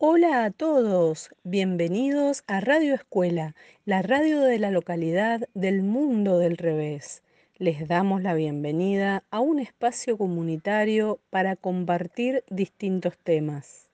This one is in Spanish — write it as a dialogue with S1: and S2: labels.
S1: Hola a todos, bienvenidos a Radio Escuela, la radio de la localidad del mundo del revés. Les damos la bienvenida a un espacio comunitario para compartir distintos temas.